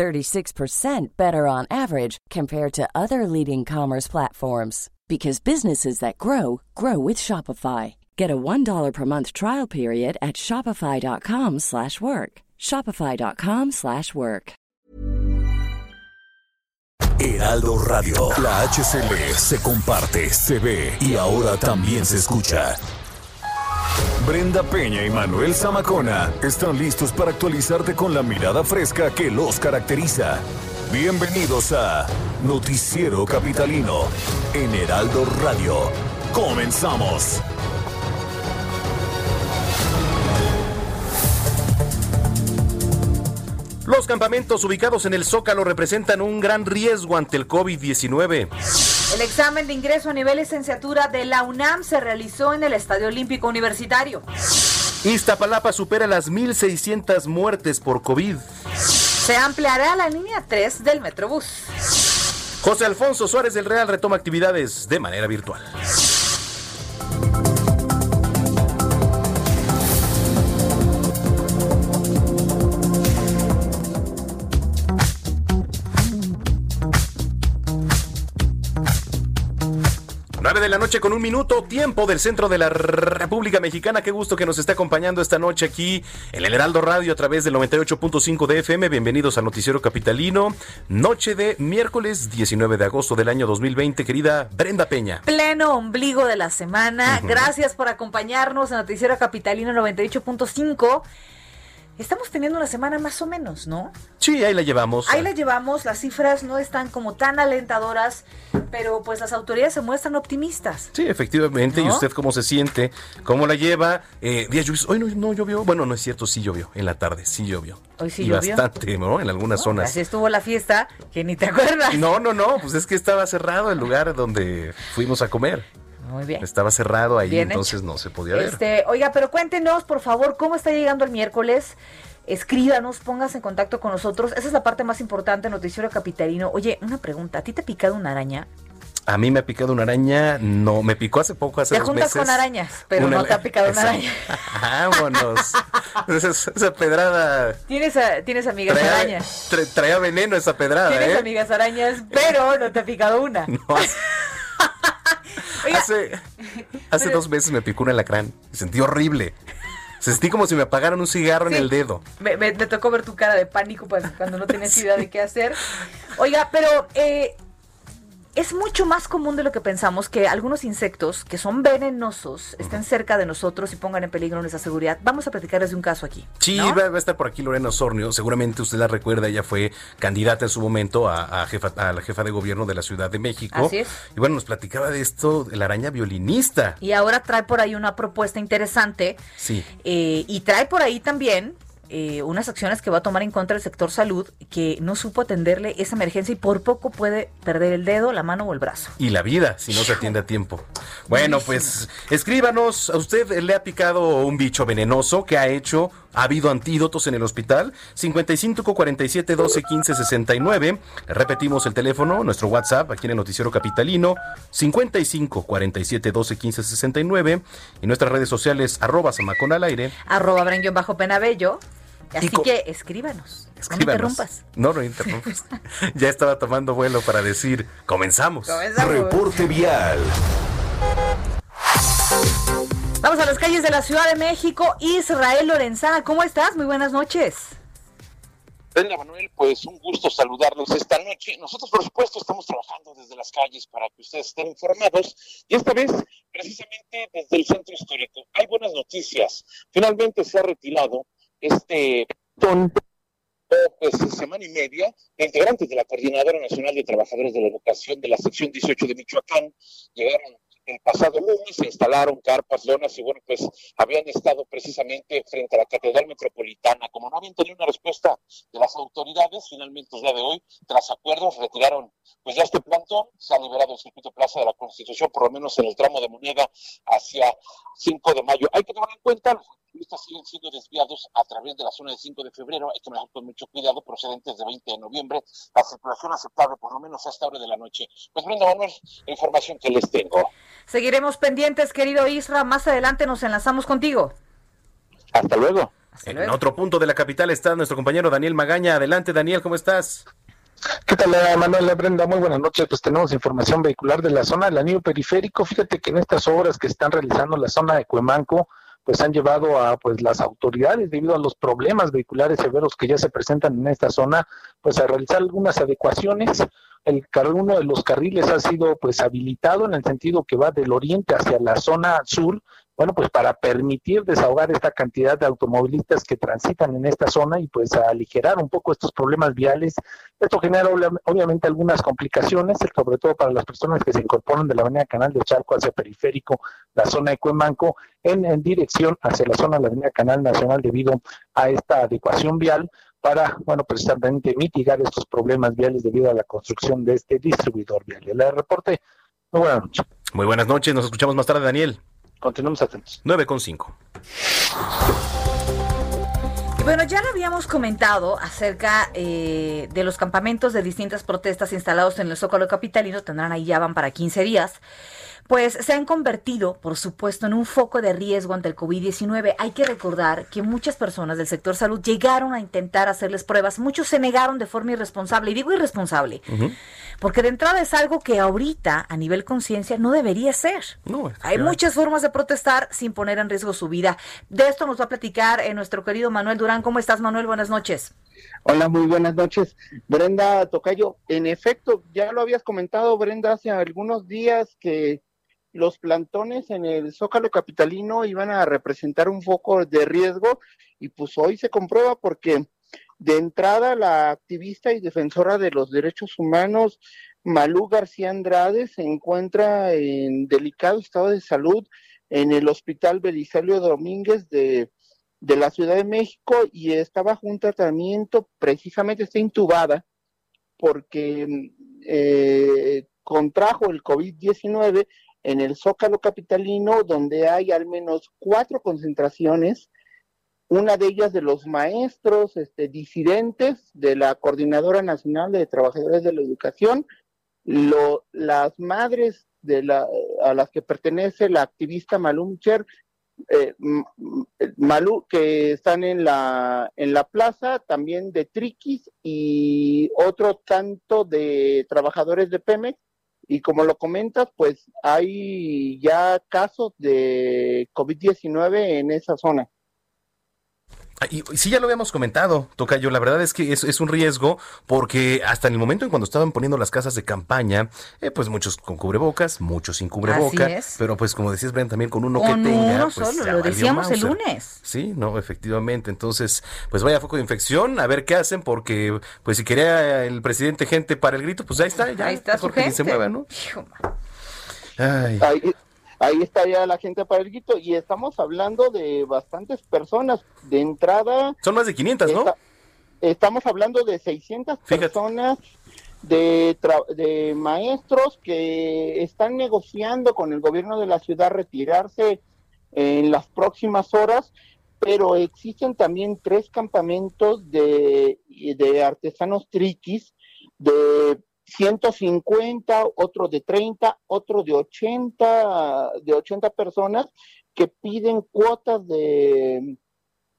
36% better on average compared to other leading commerce platforms because businesses that grow grow with Shopify. Get a $1 per month trial period at shopify.com/work. shopify.com/work. Heraldo Radio, la HCL se comparte, se ve y ahora también se escucha. Brenda Peña y Manuel Zamacona están listos para actualizarte con la mirada fresca que los caracteriza. Bienvenidos a Noticiero Capitalino en Heraldo Radio. Comenzamos. Los campamentos ubicados en el Zócalo representan un gran riesgo ante el COVID-19. El examen de ingreso a nivel licenciatura de la UNAM se realizó en el Estadio Olímpico Universitario. Iztapalapa supera las 1.600 muertes por COVID. Se ampliará la línea 3 del Metrobús. José Alfonso Suárez del Real retoma actividades de manera virtual. 9 de la noche con un minuto, tiempo del centro de la República Mexicana. Qué gusto que nos esté acompañando esta noche aquí en el Heraldo Radio a través del 98.5 de FM. Bienvenidos al Noticiero Capitalino. Noche de miércoles 19 de agosto del año 2020, querida Brenda Peña. Pleno ombligo de la semana. Gracias por acompañarnos en Noticiero Capitalino 98.5. Estamos teniendo una semana más o menos, ¿no? Sí, ahí la llevamos. Ahí la llevamos, las cifras no están como tan alentadoras, pero pues las autoridades se muestran optimistas. Sí, efectivamente. ¿Y usted cómo se siente? ¿Cómo la lleva? Eh, días lluvios. Hoy no, no, llovió. Bueno, no es cierto, sí llovió. En la tarde, sí llovió. Hoy sí y llovió. bastante, ¿no? En algunas zonas. Así estuvo la fiesta, que ni te acuerdas. No, no, no. Pues es que estaba cerrado el lugar donde fuimos a comer. Muy bien. Estaba cerrado ahí, Bien entonces hecho. no se podía ver. Este, oiga, pero cuéntenos, por favor, cómo está llegando el miércoles. Escríbanos, póngase en contacto con nosotros. Esa es la parte más importante, Noticiero Capitalino. Oye, una pregunta, ¿a ti te ha picado una araña? A mí me ha picado una araña, no, me picó hace poco, hace Te dos juntas meses. con arañas, pero Una- no te ha picado una araña. Vámonos. esa, esa pedrada Tienes, a- tienes amigas traía, arañas. tra- traía veneno esa pedrada, Tienes ¿eh? amigas arañas, pero no te ha picado una. No, hace, hace, pero- dos meses me picó un alacrán y sentí horrible. Sentí como si me apagaran un cigarro Sí. en el dedo. Me, me- me tocó ver tu cara de pánico cuando no tienes idea de qué hacer. Oiga, pero eh, es mucho más común de lo que pensamos que algunos insectos que son venenosos estén cerca de nosotros y pongan en peligro nuestra seguridad. Vamos a platicarles de un caso aquí. Sí, ¿no? va, a estar por aquí Lorena Osornio. Seguramente usted la recuerda, ella fue candidata en su momento a, a jefa, a la jefa de gobierno de la Ciudad de México. Así es. Y bueno, nos platicaba de esto, la araña violinista. Y ahora trae por ahí una propuesta interesante Sí. eh, y trae por ahí también eh, unas acciones que va a tomar en contra del sector salud que no supo atenderle esa emergencia y por poco puede perder el dedo, la mano o el brazo. Y la vida, si no se atiende a tiempo. Bueno, pues escríbanos, ¿a usted le ha picado un bicho venenoso? ¿Qué ha hecho? ¿Ha habido antídotos en el hospital? 55 47 12 15 69. Repetimos el teléfono, nuestro WhatsApp aquí en el Noticiero Capitalino, 55 47 12 15 69. Y nuestras redes sociales, arroba Samacón al aire. arroba bajo penabello. Así que escríbanos. No me Escríbanos. interrumpas. No, no interrumpas. ya estaba tomando vuelo para decir, comenzamos. Reporte vial. Vamos a las calles de la Ciudad de México. Israel Lorenzana, ¿cómo estás? Muy buenas noches. Brenda Manuel, pues un gusto saludarlos esta noche. Nosotros, por supuesto, estamos trabajando desde las calles para que ustedes estén informados y esta vez, precisamente desde el centro histórico. Hay buenas noticias. Finalmente se ha retirado este pues, semana y media integrantes de la Coordinadora Nacional de Trabajadores de la Educación de la sección 18 de Michoacán. Llegaron el pasado lunes, se instalaron carpas, lonas y bueno, pues habían estado precisamente frente a la Catedral Metropolitana. Como no habían tenido una respuesta de las autoridades, finalmente el día de hoy, tras acuerdos, retiraron pues ya este plantón, se ha liberado el circuito Plaza de la Constitución, por lo menos en el tramo de moneda hacia 5 de mayo. Hay que tomar en cuenta, activistas siguen siendo desviados a través de la zona de 5 de febrero, hay que manejar con mucho cuidado, procedentes de 20 de noviembre, la circulación aceptable por lo menos a esta hora de la noche. Pues Brenda Manuel, la información que les tengo. Seguiremos pendientes, querido Isra, más adelante nos enlazamos contigo. Hasta luego. En otro punto de la capital está nuestro compañero Daniel Magaña. Adelante, Daniel, ¿cómo estás? ¿Qué tal, eh, Manuel Brenda? Muy buenas noches. Pues tenemos información vehicular de la zona del anillo periférico. Fíjate que en estas obras que están realizando la zona de Cuemanco, pues han llevado a pues las autoridades debido a los problemas vehiculares severos que ya se presentan en esta zona, pues a realizar algunas adecuaciones. El uno de los carriles ha sido pues habilitado en el sentido que va del oriente hacia la zona sur bueno, pues para permitir desahogar esta cantidad de automovilistas que transitan en esta zona y pues aligerar un poco estos problemas viales. Esto genera obviamente algunas complicaciones, sobre todo para las personas que se incorporan de la avenida Canal de Charco hacia Periférico, la zona de Cuemanco, en, en dirección hacia la zona de la avenida Canal Nacional debido a esta adecuación vial para, bueno, precisamente mitigar estos problemas viales debido a la construcción de este distribuidor vial. El reporte, muy buenas noches. Muy buenas noches, nos escuchamos más tarde, Daniel. Continuamos atentos. 9 con 5. Y bueno, ya lo habíamos comentado acerca eh, de los campamentos de distintas protestas instalados en el Zócalo Capitalino, tendrán ahí ya van para 15 días pues se han convertido, por supuesto, en un foco de riesgo ante el COVID-19. Hay que recordar que muchas personas del sector salud llegaron a intentar hacerles pruebas, muchos se negaron de forma irresponsable, y digo irresponsable, porque de entrada es algo que ahorita, a nivel conciencia, no debería ser. Hay muchas formas de protestar sin poner en riesgo su vida. De esto nos va a platicar eh, nuestro querido Manuel Durán. ¿Cómo estás, Manuel? Buenas noches. Hola, muy buenas noches. Brenda Tocayo, en efecto, ya lo habías comentado, Brenda, hace algunos días que los plantones en el Zócalo Capitalino iban a representar un foco de riesgo y pues hoy se comprueba porque de entrada la activista y defensora de los derechos humanos Malú García Andrade se encuentra en delicado estado de salud en el Hospital Belisario Domínguez de, de la Ciudad de México y estaba bajo un tratamiento, precisamente está intubada porque eh, contrajo el COVID-19 en el Zócalo Capitalino, donde hay al menos cuatro concentraciones, una de ellas de los maestros este, disidentes de la Coordinadora Nacional de Trabajadores de la Educación, las madres de la, a las que pertenece la activista Malumcher, eh, Malú, que están en la, en la plaza, también de Triquis y otro tanto de trabajadores de Pemex, y como lo comentas, pues hay ya casos de COVID-19 en esa zona. Ah, y, sí, ya lo habíamos comentado, Tocayo. La verdad es que es, un riesgo porque hasta en el momento en cuando estaban poniendo las casas de campaña, eh, pues muchos con cubrebocas, muchos sin cubrebocas. Pero pues como decías, Brent, también con uno que tenga. Uno pues, solo, lo decíamos el lunes. Sí, no, efectivamente. Entonces, pues vaya foco de infección, a ver qué hacen, porque pues si quería el presidente gente para el grito, pues ahí está, ya. Ahí está su gente. se mueva, ¿no? Ay ahí está ya la gente para el grito y estamos hablando de bastantes personas. De entrada... Son más de 500, ¿no? estamos hablando de 600 personas de, de maestros que están negociando con el gobierno de la ciudad retirarse en las próximas horas, pero existen también tres campamentos de, de artesanos triquis de 150, otro de 30, otro de 80, de 80 personas que piden cuotas de,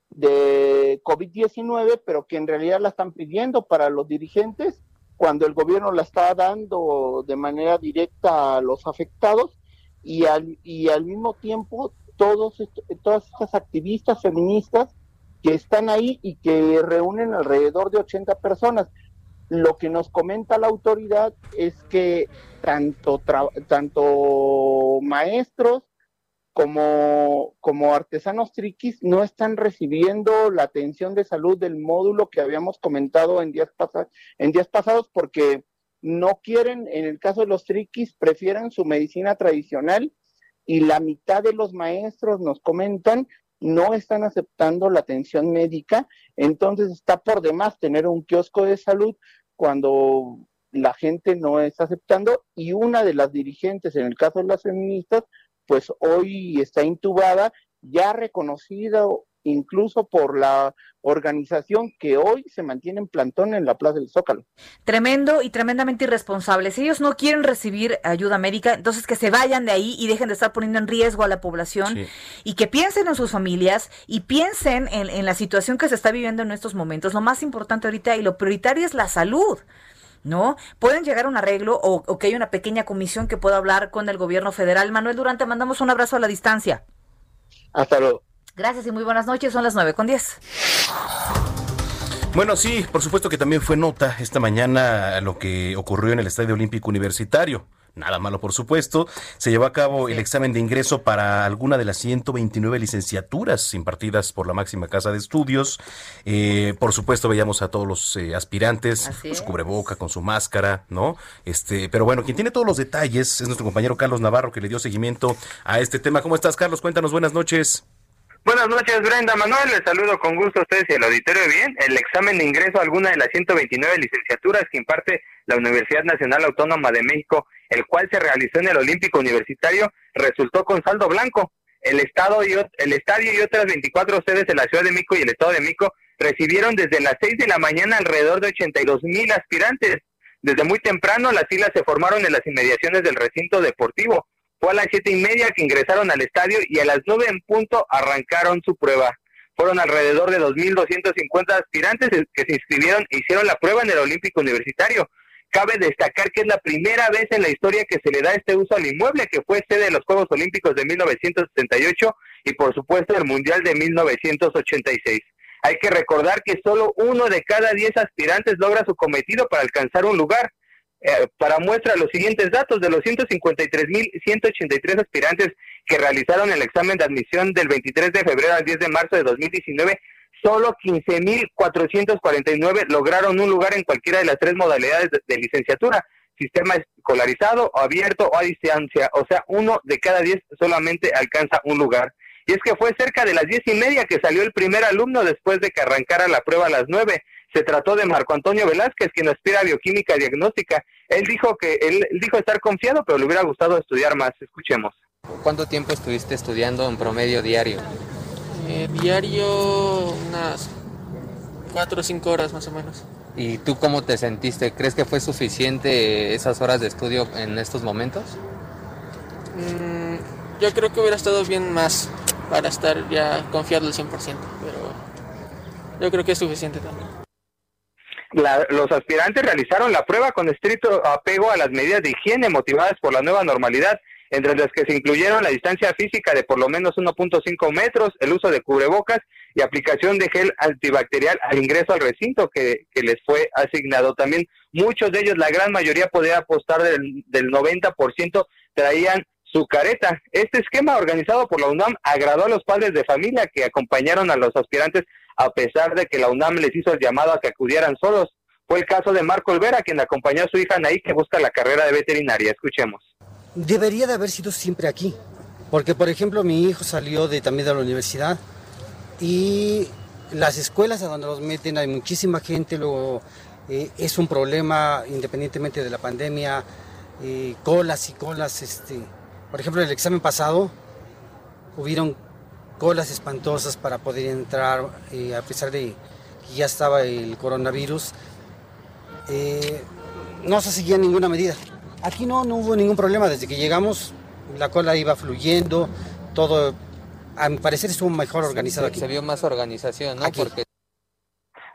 de COVID-19, pero que en realidad la están pidiendo para los dirigentes cuando el gobierno la está dando de manera directa a los afectados. Y al, y al mismo tiempo todos todas estas activistas feministas que están ahí y que reúnen alrededor de 80 personas lo que nos comenta la autoridad es que tanto, tanto maestros como, como artesanos triquis no están recibiendo la atención de salud del módulo que habíamos comentado en días, en días pasados porque no quieren, en el caso de los triquis, prefieren su medicina tradicional y la mitad de los maestros nos comentan no están aceptando la atención médica, entonces está por demás tener un kiosco de salud cuando la gente no está aceptando y una de las dirigentes, en el caso de las feministas, pues hoy está intubada, ya reconocida incluso por la organización que hoy se mantiene en plantón en la Plaza del Zócalo. Tremendo y tremendamente irresponsable. Si ellos no quieren recibir ayuda médica, entonces que se vayan de ahí y dejen de estar poniendo en riesgo a la población y que piensen en sus familias y piensen en, la situación que se está viviendo en estos momentos. Lo más importante ahorita y lo prioritario es la salud. ¿no? Pueden llegar a un arreglo o, o que haya una pequeña comisión que pueda hablar con el gobierno federal. Manuel Durante, mandamos un abrazo a la distancia. Hasta luego. Gracias y muy buenas noches. Son las 9 con 10. Bueno, sí, por supuesto que también fue nota esta mañana lo que ocurrió en el Estadio Olímpico Universitario. Nada malo, por supuesto. Se llevó a cabo el examen de ingreso para alguna de las 129 licenciaturas impartidas por la máxima casa de estudios. Eh, por supuesto, veíamos a todos los eh, aspirantes, con su cubreboca, con su máscara, ¿no? Este, pero bueno, quien tiene todos los detalles es nuestro compañero Carlos Navarro, que le dio seguimiento a este tema. ¿Cómo estás, Carlos? Cuéntanos, buenas noches. Buenas noches, Brenda Manuel. Les saludo con gusto a ustedes y al auditorio bien. El examen de ingreso a alguna de las 129 licenciaturas que imparte la Universidad Nacional Autónoma de México, el cual se realizó en el Olímpico Universitario, resultó con saldo blanco. El, estado y, el estadio y otras 24 sedes de la Ciudad de México y el Estado de México recibieron desde las 6 de la mañana alrededor de 82 mil aspirantes. Desde muy temprano las filas se formaron en las inmediaciones del recinto deportivo. Fue a las siete y media que ingresaron al estadio y a las nueve en punto arrancaron su prueba. Fueron alrededor de 2.250 aspirantes que se inscribieron e hicieron la prueba en el Olímpico Universitario. Cabe destacar que es la primera vez en la historia que se le da este uso al inmueble, que fue sede de los Juegos Olímpicos de 1978 y por supuesto el Mundial de 1986. Hay que recordar que solo uno de cada diez aspirantes logra su cometido para alcanzar un lugar. Eh, para muestra los siguientes datos, de los 153.183 aspirantes que realizaron el examen de admisión del 23 de febrero al 10 de marzo de 2019, solo 15.449 lograron un lugar en cualquiera de las tres modalidades de, licenciatura, sistema escolarizado, o abierto o a distancia, o sea, uno de cada diez solamente alcanza un lugar. Y es que fue cerca de las diez y media que salió el primer alumno después de que arrancara la prueba a las nueve. Se trató de Marco Antonio Velázquez, quien aspira a bioquímica diagnóstica. Él dijo que él, dijo estar confiado, pero le hubiera gustado estudiar más. Escuchemos. ¿Cuánto tiempo estuviste estudiando en promedio diario? Eh, diario unas cuatro o cinco horas más o menos. ¿Y tú cómo te sentiste? ¿Crees que fue suficiente esas horas de estudio en estos momentos? Mm, yo creo que hubiera estado bien más para estar ya confiado al 100%, pero yo creo que es suficiente también los aspirantes realizaron la prueba con estricto apego a las medidas de higiene motivadas por la nueva normalidad, entre las que se incluyeron la distancia física de por lo menos 1.5 metros, el uso de cubrebocas y aplicación de gel antibacterial al ingreso al recinto que, les fue asignado. También muchos de ellos, la gran mayoría podía apostar del, del 90%, traían su careta. Este esquema organizado por la UNAM agradó a los padres de familia que acompañaron a los aspirantes a pesar de que la UNAM les hizo el llamado a que acudieran solos. Fue el caso de Marco Olvera, quien acompañó a su hija Anaí, que busca la carrera de veterinaria. Escuchemos. Debería de haber sido siempre aquí, porque por ejemplo mi hijo salió de, también de la universidad y las escuelas a donde los meten hay muchísima gente, luego eh, es un problema independientemente de la pandemia, eh, colas y colas, este, por ejemplo el examen pasado hubieron colas espantosas para poder entrar, eh, a pesar de que ya estaba el coronavirus. Eh, no se seguía ninguna medida. Aquí no, no hubo ningún problema. Desde que llegamos, la cola iba fluyendo, todo, a mi parecer, estuvo mejor organizado aquí. Se vio más organización, ¿no? Porque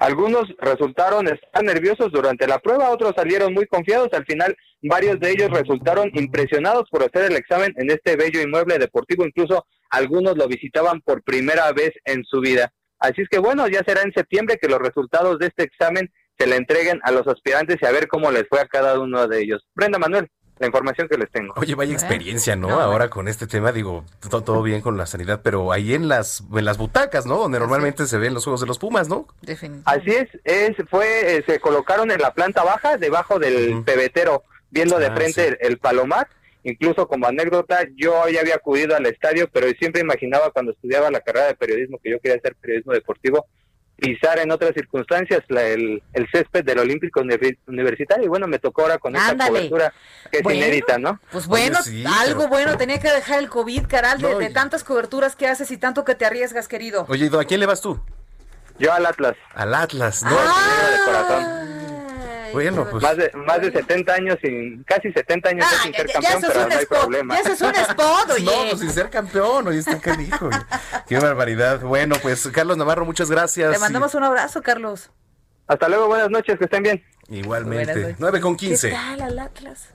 algunos resultaron estar nerviosos durante la prueba, otros salieron muy confiados. Al final, varios de ellos resultaron impresionados por hacer el examen en este bello inmueble deportivo. Incluso algunos lo visitaban por primera vez en su vida. Así es que bueno, ya será en septiembre que los resultados de este examen se le entreguen a los aspirantes y a ver cómo les fue a cada uno de ellos. Brenda Manuel la información que les tengo. Oye, vaya experiencia, ¿no? Ahora con este tema, digo, todo, bien con la sanidad, pero ahí en las en las butacas, ¿no? Donde normalmente se ven los juegos de los Pumas, ¿no? Así es, es fue, eh, se colocaron en la planta baja, debajo del pebetero, viendo de ah, frente el, palomar, Incluso como anécdota, yo ya había acudido al estadio, pero siempre imaginaba cuando estudiaba la carrera de periodismo que yo quería hacer periodismo deportivo, pisar en otras circunstancias la- el, el césped del Olímpico Universi- Universitario. Y bueno, me tocó ahora con esta cobertura que es Bueno, inédita, ¿no? Pues bueno, sí, algo pero- bueno tenía que dejar el COVID, caral, de, No, de tantas coberturas que haces y tanto que te arriesgas, querido. Oye, ¿a quién le vas tú? Yo al Atlas. Al Atlas, ¿no? Ah, de corazón. Bueno, qué pues- Más de, más de 70 años, sin, casi 70 años Ah, sin ser campeón, eso es pero un no hay problema. ya eso es un spot, oye. No, pues sin ser campeón, oye, está canijo. Qué barbaridad. Bueno, pues Carlos Navarro, muchas gracias. Te mandamos un abrazo, Carlos. Hasta luego, buenas noches, que estén bien. Y- Igualmente. noches. 9 con ¿Qué 15. tal al Atlas?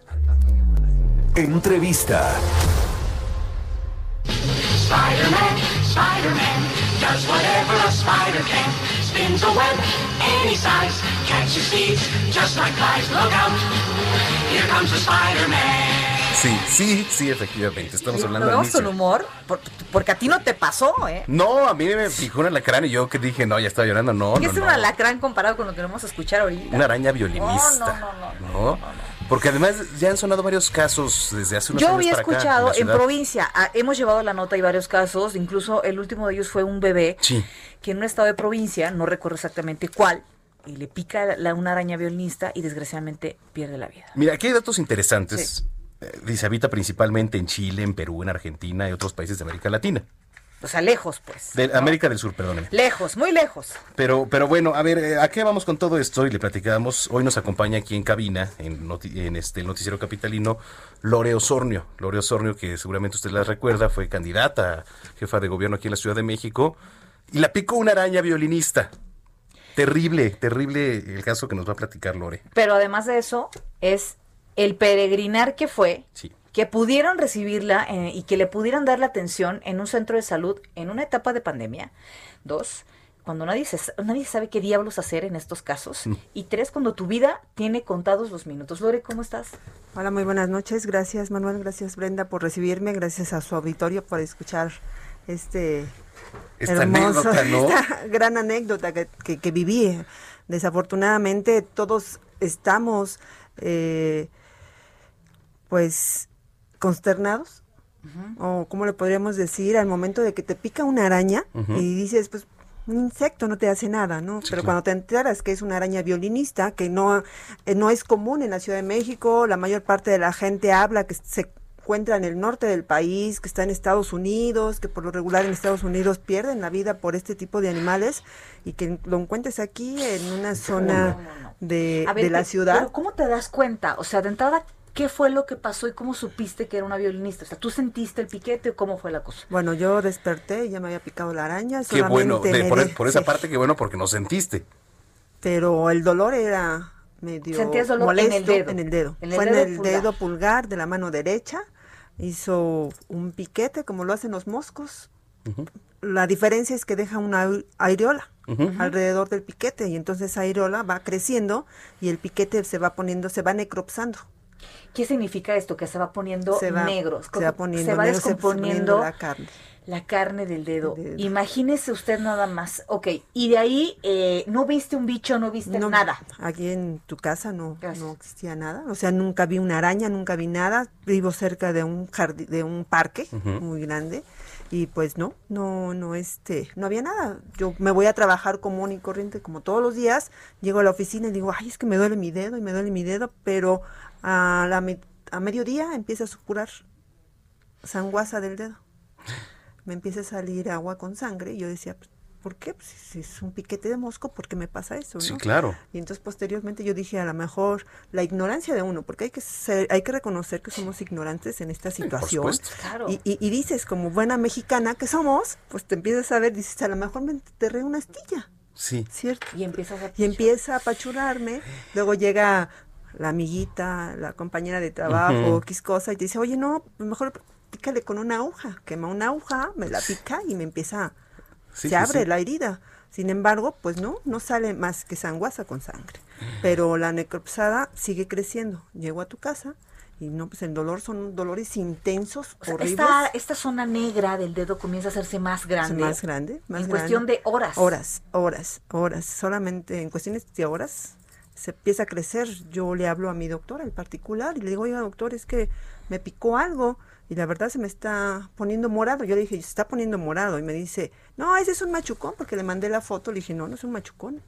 Entrevista. Spider-Man, Spider-Man, does whatever a spider can. Spins a web any size, catches thieves just like flies. Look out, here comes the Spider-Man. Sí, sí, sí, efectivamente. Estamos hablando con inicio. humor, por- porque a ti no te pasó, ¿eh? No, a mí me picó un alacrán y yo que dije, no, ya estaba llorando. No, ¿Qué no, es un no. alacrán comparado con lo que vamos a escuchar ahorita? Una araña violinista. No, no, no, ¿no? Porque además ya han sonado varios casos desde hace unos Yo años había para escuchado en provincia, ah, hemos llevado la nota y varios casos, incluso el último de ellos fue un bebé Sí. que en un estado de provincia, no recuerdo exactamente cuál, y le pica la, una araña violinista y desgraciadamente pierde la vida. Mira, aquí hay datos interesantes. Eh, Dice, habita principalmente en Chile, en Perú, en Argentina y otros países de América Latina. O sea, lejos, pues. De América del Sur, perdóneme. Lejos, muy lejos. Pero, pero bueno, a ver, eh, ¿a qué vamos con todo esto? Y le platicamos. Hoy nos acompaña aquí en cabina, en, noti- en este el noticiero capitalino, Lore Osornio. Lore Osornio, que seguramente usted la recuerda, fue candidata a jefa de gobierno aquí en la Ciudad de México. Y la picó una araña violinista. Terrible, terrible el caso que nos va a platicar Lore. Pero además de eso, es el peregrinar que fue, Sí. Que pudieron recibirla eh, y que le pudieran dar la atención en un centro de salud en una etapa de pandemia. Dos, cuando nadie, se, nadie sabe qué diablos hacer en estos casos. Y tres, cuando tu vida tiene contados los minutos. Lore, ¿cómo estás? Hola, muy buenas noches. Gracias Manuel, gracias Brenda por recibirme, gracias a su auditorio por escuchar este Esta anécdota, ¿no? esta gran anécdota que, que- que viví. Desafortunadamente todos estamos eh, pues consternados o cómo le podríamos decir al momento de que te pica una araña y dices pues un insecto no te hace nada, ¿no? Sí, Pero claro. cuando te enteras que es una araña violinista, que no, eh, no es común en la Ciudad de México, la mayor parte de la gente habla que se encuentra en el norte del país, que está en Estados Unidos, que por lo regular en Estados Unidos pierden la vida por este tipo de animales y que lo encuentres aquí en una zona de, ver, de la ciudad. Pero ¿cómo te das cuenta? O sea, de entrada, ¿qué fue lo que pasó y cómo supiste que era una violinista? O sea, ¿tú sentiste el piquete o cómo fue la cosa? Bueno, yo desperté y ya me había picado la araña. Qué bueno, de- por, de- por esa sí, parte, qué bueno, porque no sentiste. Pero el dolor era medio Sentías dolor en el molesto dedo. en el dedo. En el Fue dedo en el pulgar. dedo pulgar de la mano derecha. Hizo un piquete como lo hacen los moscos. La diferencia es que deja una ai- areola Ujú. alrededor del piquete y entonces esa areola va creciendo y el piquete se va poniendo, se va necropsando. ¿Qué significa esto? Que se va poniendo Se va- negro. se va poniendo se va negro, se va descomponiendo la carne. la carne del dedo. Imagínese usted nada más. Ok, y de ahí eh, no viste un bicho, no viste No, nada. Aquí en tu casa no, no existía nada. O sea, nunca vi una araña, nunca vi nada. Vivo cerca de un jardín, de un parque muy grande. Y pues no, no, no, este, no había nada. Yo me voy a trabajar común y corriente como todos los días. Llego a la oficina y digo, ay, es que me duele mi dedo y me duele mi dedo. Pero a, la, me- a mediodía empieza a supurar sanguaza del dedo. Me empieza a salir agua con sangre y yo decía, ¿por qué? Pues, si es un piquete de mosco, ¿por qué me pasa eso? Sí, no? claro. Y entonces posteriormente yo dije, a lo mejor la ignorancia de uno, porque hay que ser, hay que reconocer que somos ignorantes en esta situación. supuesto. Claro. Y, y- y dices, como buena mexicana que somos, pues te empiezas a ver, dices, a lo mejor me enterré una astilla. Sí. ¿Cierto? Y empiezas a Y empieza a apachurrarme. Luego llega la amiguita, la compañera de trabajo, Ujú. X cosa, y te dice, oye, no, mejor pícale con una aguja. Quema una aguja, me la pica y me empieza, Sí, se sí, abre sí. la herida. Sin embargo, pues no, no sale más que sanguaza con sangre. Pero la necropsada sigue creciendo. Llego a tu casa y no, pues el dolor son dolores intensos, O sea, horribles. esta, esta zona negra del dedo comienza a hacerse más grande. Más grande, más En grande. cuestión de horas. Horas, horas, horas. Solamente en cuestiones de horas se empieza a crecer. Yo le hablo a mi doctor, al particular, y le digo, oiga, doctor, es que me picó algo y la verdad se me está poniendo morado. Yo le dije, se está poniendo morado. Y me dice, no, ese es un machucón, porque le mandé la foto. Le dije, no, no es un machucón.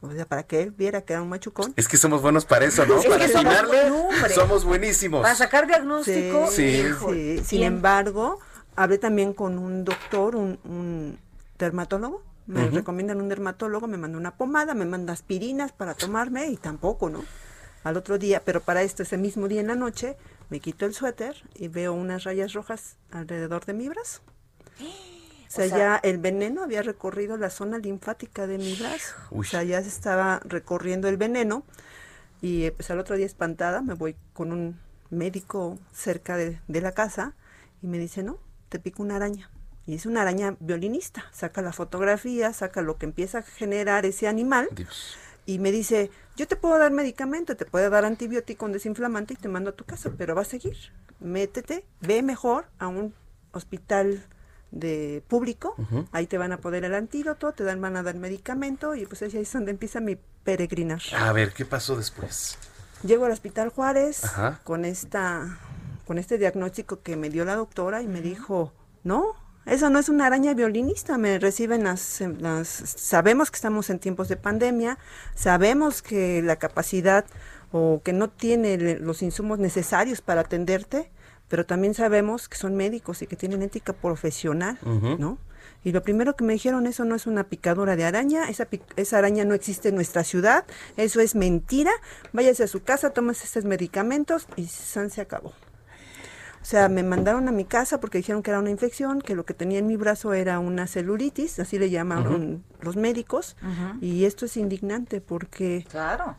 O sea, para que él viera que era un machucón. Es que somos buenos para eso, ¿no? Es para que somos buenísimos. Para sacar diagnóstico. Sí. Sí, Sin embargo, hablé también con un doctor, un, un dermatólogo. Me recomiendan un dermatólogo, me manda una pomada, me manda aspirinas para tomarme y tampoco, ¿no? Al otro día, pero para esto, ese mismo día en la noche, me quito el suéter y veo unas rayas rojas alrededor de mi brazo. O sea, sea- ya el veneno había recorrido la zona linfática de mi brazo. Uy. O sea, ya se estaba recorriendo el veneno. Y eh, pues al otro día espantada me voy con un médico cerca de, de la casa y me dice, no, te pica una araña. Y es una araña violinista. Saca la fotografía, saca lo que empieza a generar ese animal Dios. y me dice, yo te puedo dar medicamento, te puedo dar antibiótico, un desinflamante y te mando a tu casa, pero va a seguir. Métete, ve mejor a un hospital de público, ahí te van a poner el antídoto, te dan, van a dar medicamento y pues ahí es donde empieza mi peregrinar. A ver, ¿qué pasó después? Llego al Hospital Juárez Ajá. con esta con este diagnóstico que me dio la doctora y me dijo, "No, eso no es una araña violinista, me reciben las, las sabemos que estamos en tiempos de pandemia, sabemos que la capacidad o que no tiene los insumos necesarios para atenderte, pero también sabemos que son médicos y que tienen ética profesional. ¿no? Y lo primero que me dijeron, eso no es una picadura de araña, esa, esa araña no existe en nuestra ciudad, eso es mentira, váyase a su casa, tómese estos medicamentos y san se acabó. O sea, me mandaron a mi casa porque dijeron que era una infección, que lo que tenía en mi brazo era una celulitis, así le llamaron los médicos, y esto es indignante porque Claro.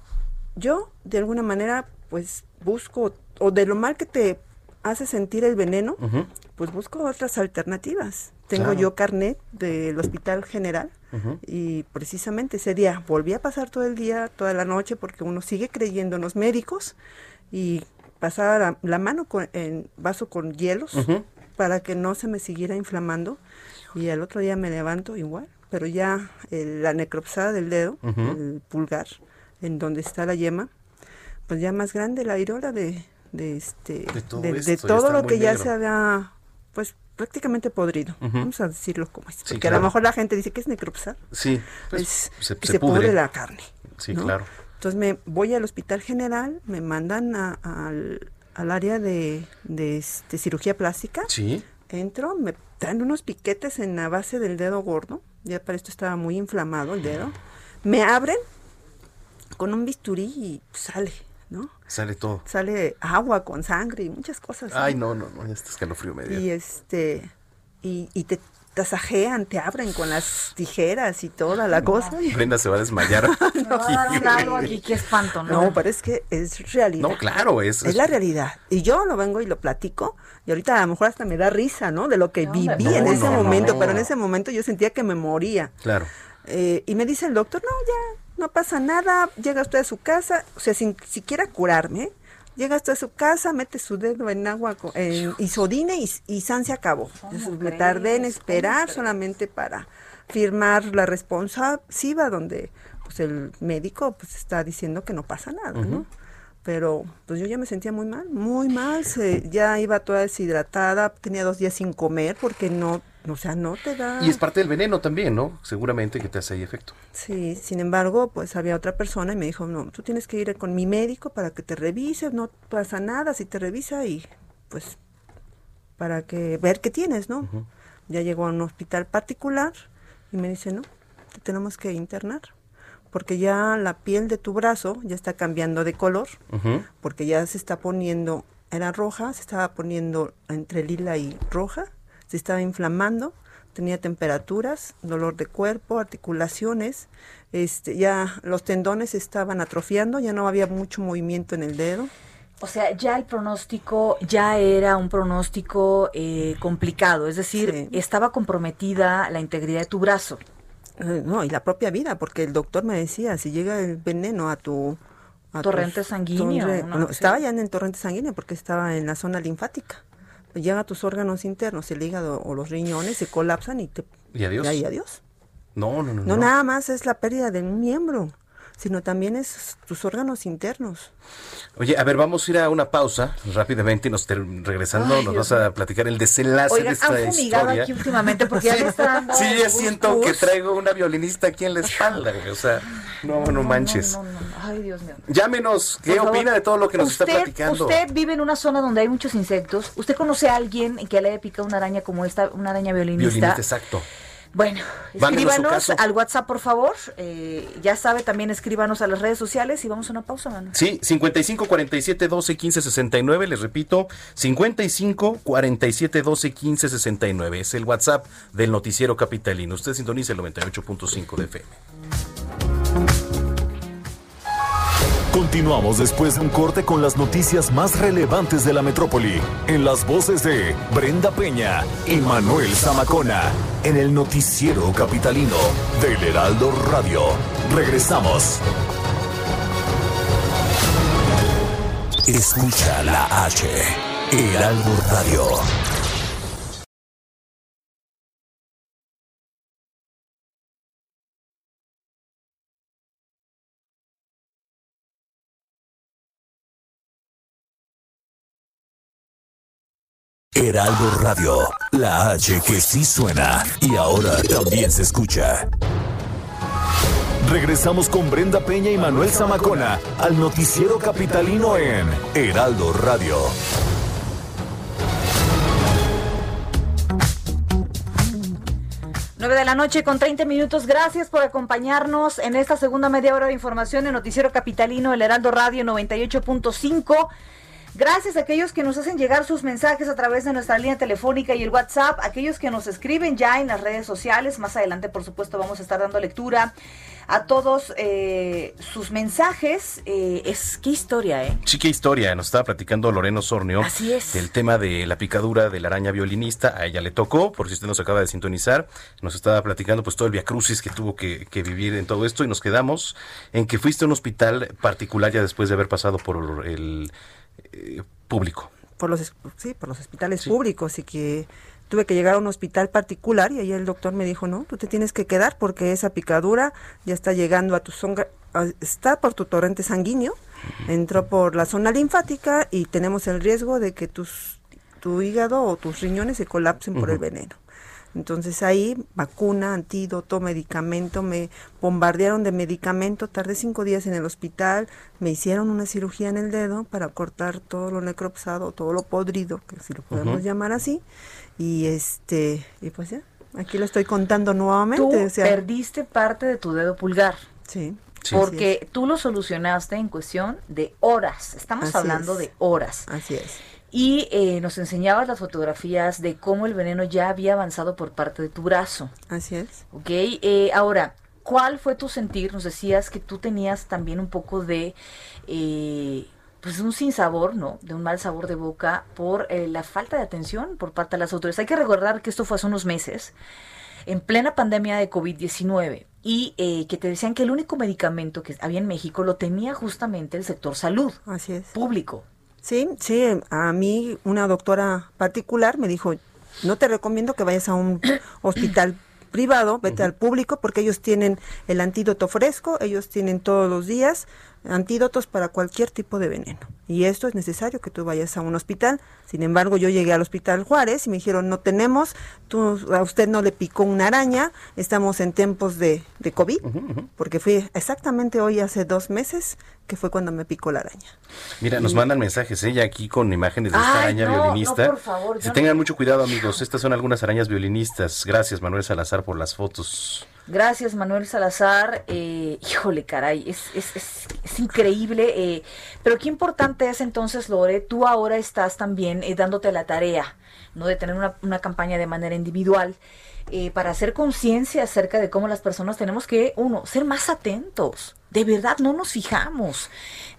yo de alguna manera pues busco, o de lo mal que te hace sentir el veneno, pues busco otras alternativas. Tengo Claro. yo carnet del Hospital General y precisamente ese día volví a pasar todo el día, toda la noche, porque uno sigue creyendo en los médicos y pasaba la, la mano con, en vaso con hielos Ujú. para que no se me siguiera inflamando y al otro día me levanto igual, pero ya el- la necropsada del dedo, Ujú. el pulgar, en donde está la yema, pues ya más grande la irola de, de este De todo de, de ya todo lo que ya negro. se había pues prácticamente podrido. Ujú. Vamos a decirlo como es, Sí, porque a claro. lo mejor la gente dice que es necropsar. Sí, pues, Pues, se, se, se pudre. pudre. la carne. Sí, ¿no? claro. Entonces me voy al hospital general, me mandan a- al, al área de, de, este, cirugía plástica. Sí. Entro, me dan unos piquetes en la base del dedo gordo. Ya para esto estaba muy inflamado el dedo. Me abren con un bisturí y sale, ¿no? Sale todo. Sale agua con sangre y muchas cosas. ¿no? Ay, no, no, no, ya está escalofrío medio. Y este, y, y te tasajean, te abren con las tijeras y toda la cosa. Brenda se va a desmayar. Me va a dar un algo aquí, qué espanto, ¿no? No, pero es que es realidad. No, claro, es, Es la realidad. Y yo lo vengo y lo platico. Y ahorita a lo mejor hasta me da risa, ¿no? De lo que No, viví no, en ese no, momento. no. Pero en ese momento yo sentía que me moría. Claro. Eh, y me dice el doctor, no, ya, no pasa nada. Llega usted a su casa. O sea, sin siquiera curarme. Llega usted a su casa, mete su dedo en agua, co- en isodine y, y San se acabó. Entonces, me crees? tardé en ¿Cómo esperar solamente para firmar la responsiva donde pues el médico pues está diciendo que no pasa nada, ¿no? Pero pues yo ya me sentía muy mal, muy mal, se, ya iba toda deshidratada, tenía dos días sin comer porque no, o sea, no te da... Y es parte del veneno también, ¿no? Seguramente que te hace ahí efecto. Sí, sin embargo, pues había otra persona y me dijo, no, tú tienes que ir con mi médico para que te revise, no pasa nada si te revisa y pues para que ver qué tienes, ¿no? Ya llegó a un hospital particular y me dice, no, te tenemos que internar porque ya la piel de tu brazo ya está cambiando de color, porque ya se está poniendo, era roja, se estaba poniendo entre lila y roja, se estaba inflamando, tenía temperaturas, dolor de cuerpo, articulaciones, este, ya los tendones estaban atrofiando, ya no había mucho movimiento en el dedo. O sea, ya el pronóstico ya era un pronóstico eh, complicado, es decir, Sí. estaba comprometida la integridad de tu brazo. Eh, No, y la propia vida, porque el doctor me decía, si llega el veneno a tu... a Torrente tus- sanguíneo, torre- ¿no? Estaba ya en el torrente sanguíneo porque estaba en la zona linfática. Llega a tus órganos internos, el hígado o los riñones, se colapsan y te... Y adiós. y ahí adiós. No, no, no. No, nada más es la pérdida de un miembro, sino también es tus órganos internos. Oye, a ver, vamos a ir a una pausa rápidamente y nos regresando Ay, nos Dios vas a platicar el desenlace de Oigan, esta han fumigado historia. aquí últimamente porque ya Sí, me está dando Sí, ya gus, siento que traigo una violinista aquí en la espalda, o sea, no, no, manches. No, no, no. Ay, Dios mío. Llámenos, ¿qué Por favor, opina de todo lo que nos está usted- platicando? Usted vive en una zona donde hay muchos insectos. ¿Usted conoce a alguien que le haya picado una araña como esta, una araña violinista? Violinista, exacto. Bueno, escríbanos al WhatsApp, por favor. Eh, ya sabe, también escríbanos a las redes sociales y vamos a una pausa, mano. Sí, 55 47 12 15 69, les repito, 55 47 12 15 69. Es el WhatsApp del noticiero capitalino. Usted sintoniza el 98.5 de FM. Continuamos después de un corte con las noticias más relevantes de la metrópoli, en las voces de Brenda Peña y Manuel Zamacona, en el noticiero capitalino del Heraldo Radio. Regresamos. Escucha la H, Heraldo Radio. Heraldo Radio, la H que sí suena y ahora también se escucha. Regresamos con Brenda Peña y Manuel Zamacona al noticiero capitalino en Heraldo Radio. De la noche con 30 minutos. Gracias por acompañarnos en esta segunda media hora de información en Noticiero Capitalino, el Heraldo Radio 98.5. Gracias a aquellos que nos hacen llegar sus mensajes a través de nuestra línea telefónica y el WhatsApp, aquellos que nos escriben ya en las redes sociales. Más adelante, por supuesto, vamos a estar dando lectura a todos eh, sus mensajes. Eh, es qué historia, ¿eh? Sí, qué historia. Nos estaba platicando Loreno Sornio. Así es. El tema de la picadura de la araña violinista. A ella le tocó, por si usted nos acaba de sintonizar. Nos estaba platicando pues todo el viacrucis que tuvo que, que vivir en todo esto. Y nos quedamos en que fuiste a un hospital particular ya después de haber pasado por el eh, público. por los sí, por los hospitales públicos y que tuve que llegar a un hospital particular y ahí el doctor me dijo, "No, tú te tienes que quedar porque esa picadura ya está llegando a tu zona a- está por tu torrente sanguíneo, entró por la zona linfática y tenemos el riesgo de que tus tu hígado o tus riñones se colapsen por el veneno." Entonces ahí, vacuna, antídoto, medicamento, me bombardearon de medicamento, tardé cinco días en el hospital, me hicieron una cirugía en el dedo para cortar todo lo necropsado, todo lo podrido, que si lo podemos llamar así, y este, y pues ya, aquí lo estoy contando Tú nuevamente. o sea, perdiste parte de tu dedo pulgar. Sí. Porque tú lo solucionaste en cuestión de horas. Estamos Así hablando es. de horas. Así es. Y eh, nos enseñabas las fotografías de cómo el veneno ya había avanzado por parte de tu brazo. Así es. Ok, eh, ahora, ¿cuál fue tu sentir? Nos decías que tú tenías también un poco de, eh, pues un sinsabor, ¿no? De un mal sabor de boca por eh, la falta de atención por parte de las autoridades. Hay que recordar que esto fue hace unos meses, en plena pandemia de COVID-19, y eh, que te decían que el único medicamento que había en México lo tenía justamente el sector salud. Así es. Público. Sí, sí, a mí una doctora particular me dijo, no te recomiendo que vayas a un hospital privado, vete al público porque ellos tienen el antídoto fresco, ellos tienen todos los días antídotos para cualquier tipo de veneno. Y esto es necesario que tú vayas a un hospital. Sin embargo, yo llegué al hospital Juárez y me dijeron, no tenemos, tú, a usted no le picó una araña, estamos en tiempos de, de COVID, porque fui exactamente hoy hace dos meses que fue cuando me picó la araña. Mira, nos mandan mensajes, ¿eh? Ya aquí con imágenes de esta Ay, araña no, violinista. no, por favor, yo tengan mucho cuidado, amigos. Estas son algunas arañas violinistas. Gracias, Manuel Salazar, por las fotos. Gracias, Manuel Salazar. Eh, híjole, caray, es, es, es, es increíble. eh, pero qué importante es entonces, Lore, tú ahora estás también eh, dándote la tarea, ¿no? De tener una, una campaña de manera individual. Eh, para hacer conciencia acerca de cómo las personas tenemos que, uno, ser más atentos. De verdad, no nos fijamos.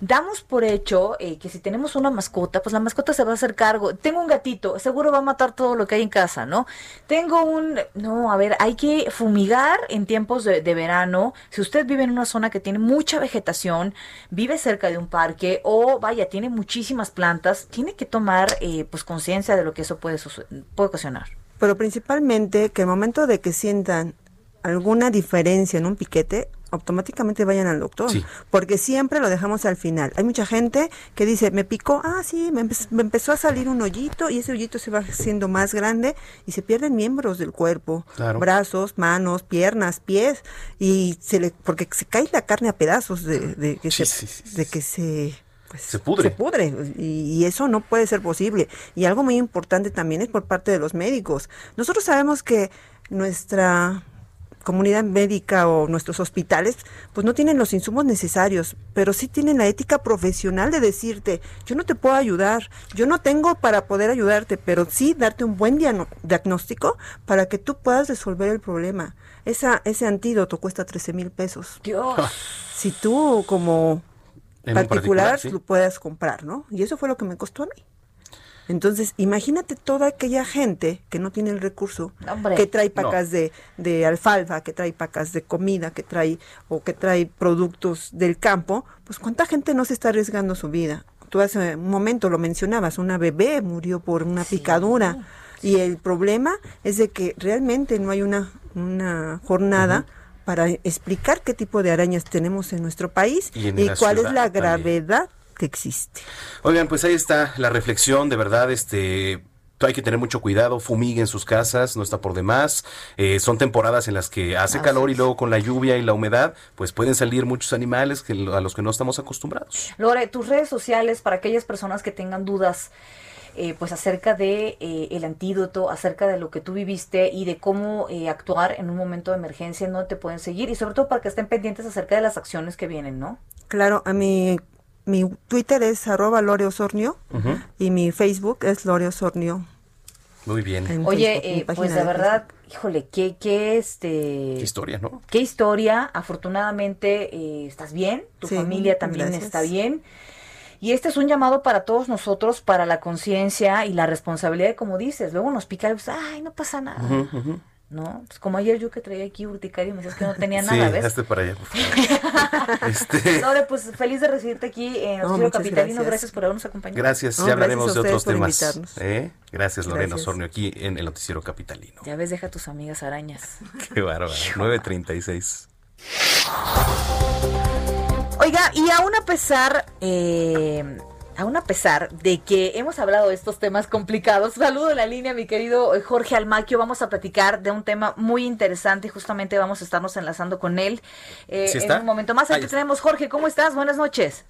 Damos por hecho eh, que si tenemos una mascota, pues la mascota se va a hacer cargo. Tengo un gatito, seguro va a matar todo lo que hay en casa, ¿no? Tengo un... No, a ver, hay que fumigar en tiempos de, verano. Si usted vive en una zona que tiene mucha vegetación, vive cerca de un parque o, vaya, tiene muchísimas plantas, tiene que tomar eh, pues conciencia de lo que eso puede, puede ocasionar. Pero principalmente que el momento de que sientan alguna diferencia en un piquete, automáticamente vayan al doctor, Sí. porque siempre lo dejamos al final. Hay mucha gente que dice, me picó, ah, sí, me, empe- me empezó a salir un hoyito y ese hoyito se va haciendo más grande y se pierden miembros del cuerpo, Claro. brazos, manos, piernas, pies, y se le, porque se cae la carne a pedazos de, de que Sí, se, sí, sí, de que se pues, Se pudre. se pudre y, y eso no puede ser posible. Y algo muy importante también es por parte de los médicos. Nosotros sabemos que nuestra comunidad médica o nuestros hospitales pues no tienen los insumos necesarios, pero sí tienen la ética profesional de decirte, yo no te puedo ayudar, yo no tengo para poder ayudarte, pero sí darte un buen diagnóstico para que tú puedas resolver el problema. Esa, ese antídoto cuesta 13 mil pesos. Dios. Si tú como particular, particular, sí. lo puedas comprar, ¿no? Y eso fue lo que me costó a mí. Entonces, imagínate toda aquella gente que no tiene el recurso, Hombre. que trae No. pacas de, de alfalfa, que trae pacas de comida, que trae o que trae productos del campo, pues cuánta gente no se está arriesgando su vida. Tú hace un momento lo mencionabas, una bebé murió por una picadura y el problema es de que realmente no hay una, una jornada para explicar qué tipo de arañas tenemos en nuestro país Y cuál es la también. gravedad que existe. Oigan, pues ahí está la reflexión, de verdad, este... Hay que tener mucho cuidado, fumiguen sus casas, no está por demás. Eh, son temporadas en las que hace Así calor y luego con la lluvia y la humedad, pues pueden salir muchos animales que, a los que no estamos acostumbrados. Lore, tus redes sociales para aquellas personas que tengan dudas eh, pues acerca de eh, el antídoto, acerca de lo que tú viviste y de cómo eh, actuar en un momento de emergencia, no te pueden seguir y sobre todo para que estén pendientes acerca de las acciones que vienen, ¿no? Claro, a mi, mi Twitter es arroba Lore Osornio y mi Facebook es Lore Osornio. Muy bien. En Oye, Facebook, eh, pues de de verdad, híjole, qué, qué este... Qué historia, ¿no? Qué historia, afortunadamente eh, estás bien, tu Sí, familia también gracias. está bien. Y este es un llamado para todos nosotros, para la conciencia y la responsabilidad, como dices. Luego nos pica, y pues, ay, no pasa nada. ¿No? Pues como ayer yo que traía aquí urticaria y me decías que no tenía Sí, nada, ¿ves? hazte para allá. por favor. este, Lore, pues feliz de recibirte aquí en No, Noticiero muchas Capitalino. Gracias. gracias. por habernos acompañado. gracias, No, ya hablaremos a de otros temas. invitarnos. ¿eh? Gracias, Lorena Gracias. Osornio, aquí en el Noticiero Capitalino. Ya ves, deja a tus amigas arañas. Qué bárbaro. 936. Oiga, y aún a pesar, eh, aún a pesar de que hemos hablado de estos temas complicados, saludo en la línea, mi querido eh, Jorge Almaquio. Vamos a platicar de un tema muy interesante y justamente vamos a estarnos enlazando con él eh, ¿Sí en un momento más. Aquí tenemos Jorge, ¿cómo estás? Buenas noches.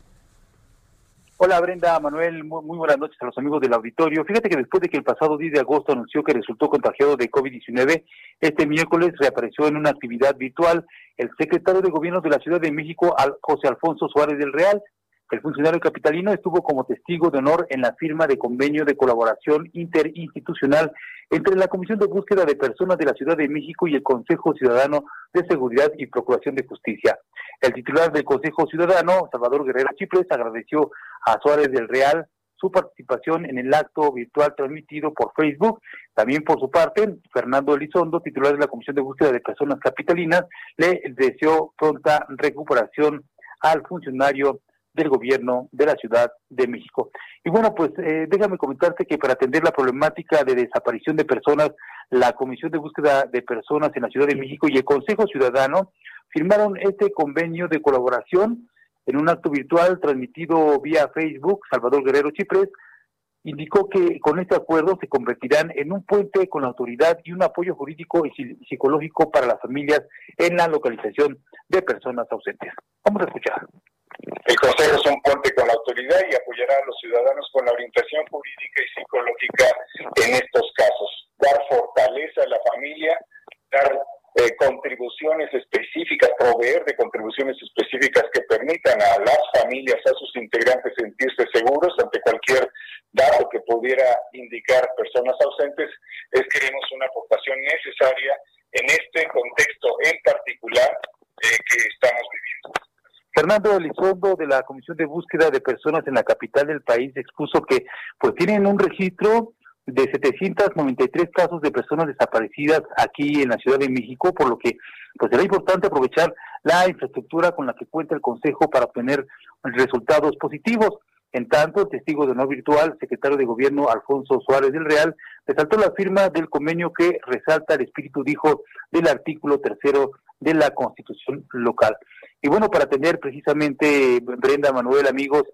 Hola Brenda, Manuel, muy, muy buenas noches a los amigos del auditorio. Fíjate que después de que el pasado 10 de agosto anunció que resultó contagiado de COVID-19, este miércoles reapareció en una actividad virtual el secretario de Gobierno de la Ciudad de México, José Alfonso Suárez del Real. El funcionario capitalino estuvo como testigo de honor en la firma de convenio de colaboración interinstitucional entre la Comisión de Búsqueda de Personas de la Ciudad de México y el Consejo Ciudadano de Seguridad y Procuración de Justicia. El titular del Consejo Ciudadano, Salvador Guerrero Chipres, agradeció a Suárez del Real su participación en el acto virtual transmitido por Facebook. También por su parte, Fernando Elizondo, titular de la Comisión de Búsqueda de Personas Capitalinas, le deseó pronta recuperación al funcionario del gobierno de la Ciudad de México. Y bueno, pues eh, déjame comentarte que para atender la problemática de desaparición de personas, la Comisión de Búsqueda de Personas en la Ciudad de México y el Consejo Ciudadano firmaron este convenio de colaboración en un acto virtual transmitido vía Facebook. Salvador Guerrero Chipres indicó que con este acuerdo se convertirán en un puente con la autoridad y un apoyo jurídico y psi- psicológico para las familias en la localización de personas ausentes. Vamos a escuchar. El Consejo es un puente con la autoridad y apoyará a los ciudadanos con la orientación jurídica y psicológica en estos casos. Dar fortaleza a la familia, dar eh, contribuciones específicas, proveer de contribuciones específicas que permitan a las familias, a sus integrantes sentirse seguros ante cualquier dato que pudiera indicar personas ausentes, es creemos una aportación necesaria en este contexto en particular eh, que estamos viviendo. Fernando Elizondo de la Comisión de Búsqueda de Personas en la capital del país expuso que pues tienen un registro de 793 casos de personas desaparecidas aquí en la Ciudad de México, por lo que pues será importante aprovechar la infraestructura con la que cuenta el Consejo para obtener resultados positivos. En tanto, el testigo de honor virtual, secretario de Gobierno Alfonso Suárez del Real, resaltó la firma del convenio que resalta el espíritu, dijo, del artículo tercero de la constitución local. Y bueno, para atender precisamente, Brenda, Manuel, amigos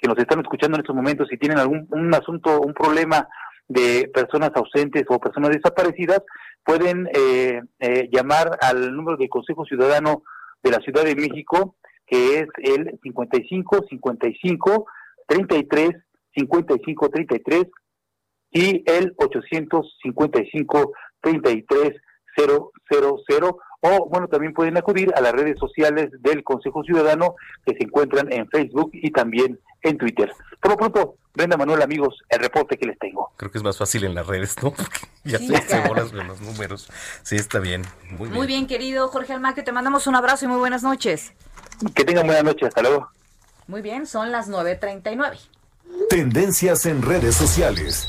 que nos están escuchando en estos momentos, si tienen algún un asunto, un problema de personas ausentes o personas desaparecidas, pueden eh, eh, llamar al número del Consejo Ciudadano de la Ciudad de México, que es el 55 55 33 55 33 y el 855 33 000 o bueno, también pueden acudir a las redes sociales del Consejo Ciudadano que se encuentran en Facebook y también en Twitter. Por lo pronto, Brenda Manuel, amigos, el reporte que les tengo. Creo que es más fácil en las redes, ¿no? Porque ya Sí, se claro. con los números. Sí, está bien. Muy bien. Muy bien, querido Jorge Almaquio, te mandamos un abrazo y muy buenas noches. Que tengan buena noche, hasta luego. Muy bien, son las 9.39. Tendencias en redes sociales.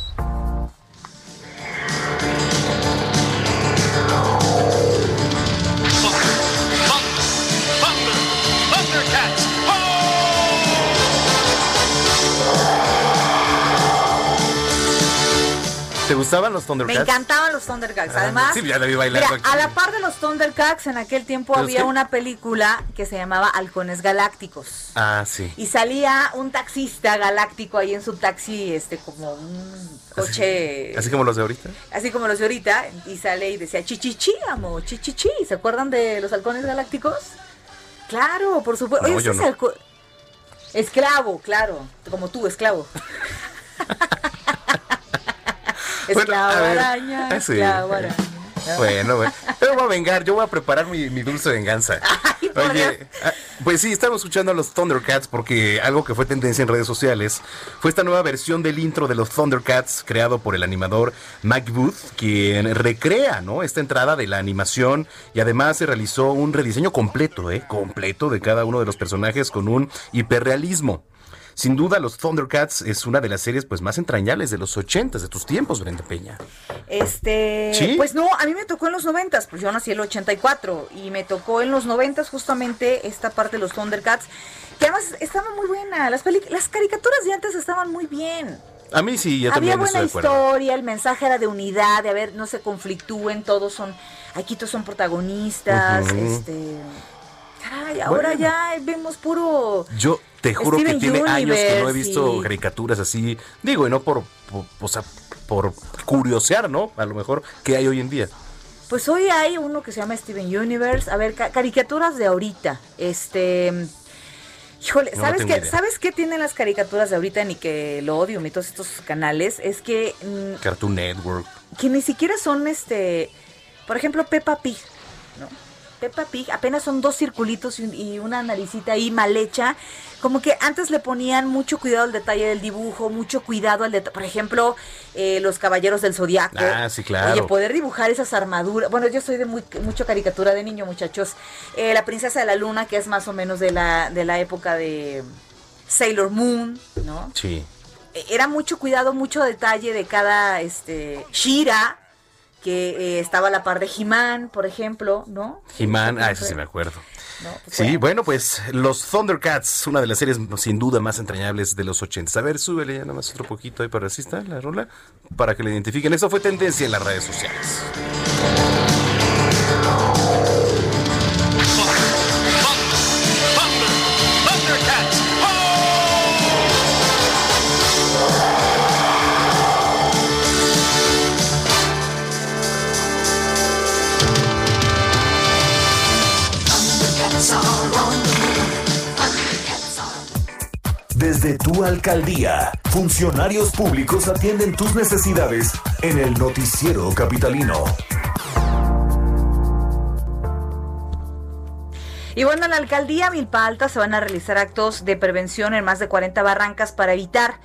¿Te gustaban los Me Thundercats? encantaban los Thundercats. Ah, Además, sí, ya la vi bailando mira, aquí. a la par de los Thundercats, en aquel tiempo ¿Los había una película que se llamaba Halcones Galácticos. Ah, sí. Y salía un taxista galáctico ahí en su taxi, este, como un coche, Así como los de ahorita. así como los de ahorita, y sale y decía chichichi, amo, chichichi. ¿Se acuerdan de los halcones galácticos? Claro, por supuesto. No, Oye, yo no. Esclavo, claro, como tú, esclavo. Esclavo ver, araña, ah, sí. esclavo araña. Bueno, bueno. Pero voy a vengar, yo voy a preparar mi, mi dulce venganza. Oye, ah, pues sí, estamos escuchando a los Thundercats porque algo que fue tendencia en redes sociales fue esta nueva versión del intro de los Thundercats creado por el animador Mike Booth, quien recrea, ¿no? Esta entrada de la animación y además se realizó un rediseño completo, ¿eh? Completo de cada uno de los personajes con un hiperrealismo. Sin duda, los Thundercats es una de las series pues más entrañables de los 80 de tus tiempos, Brenda Peña. Este, ¿Sí? pues no, a mí me tocó en los noventas, pues yo nací en el 84 y me tocó en los noventas justamente esta parte de los Thundercats, que además estaba muy buena, las, las caricaturas de antes estaban muy bien. A mí sí, yo Había también buena estoy de acuerdo. historia, el mensaje era de unidad, de a ver, no se conflictúen, todos son, aquí todos son protagonistas, este, caray, ahora Bueno. ya vemos puro, Yo te juro Steven que tiene años que no he visto y- caricaturas así. Digo, y no por, por, o sea, por curiosear, ¿no? A lo mejor, ¿qué hay hoy en día? Pues hoy hay uno que se llama Steven Universe. A ver, ca- caricaturas de ahorita. Este. Híjole, No ¿sabes qué. ¿sabes qué tienen las caricaturas de ahorita ni que lo odio y todos estos canales? Es que, mm, Cartoon Network. que ni siquiera son este. Por ejemplo, Peppa Pig, ¿no? Peppa Pig apenas son dos circulitos y, un- y una naricita ahí mal hecha. Como que antes le ponían mucho cuidado al detalle del dibujo, mucho cuidado al detalle. Por ejemplo, eh, los caballeros del zodiaco. Ah, sí, claro. Oye, poder dibujar esas armaduras. Bueno, yo soy de muy, mucho caricatura de niño, muchachos. Eh, la princesa de la luna, que es más o menos de la, de la época de Sailor Moon, ¿no? Sí. Eh, Era mucho cuidado, mucho detalle de cada este Shira, que eh, estaba a la par de He-Man, por ejemplo, ¿no? He-Man, ah, eso sí me acuerdo. No, pues Sí, bueno, pues los Thundercats, una de las series sin duda más entrañables de los 80. A ver, súbele ya nada más otro poquito ahí para así está la rola, para que le identifiquen. Eso fue tendencia en las redes sociales. Desde tu alcaldía, funcionarios públicos atienden tus necesidades en el noticiero capitalino. Y bueno, en la alcaldía Milpa Alta se van a realizar actos de prevención en más de 40 barrancas para evitar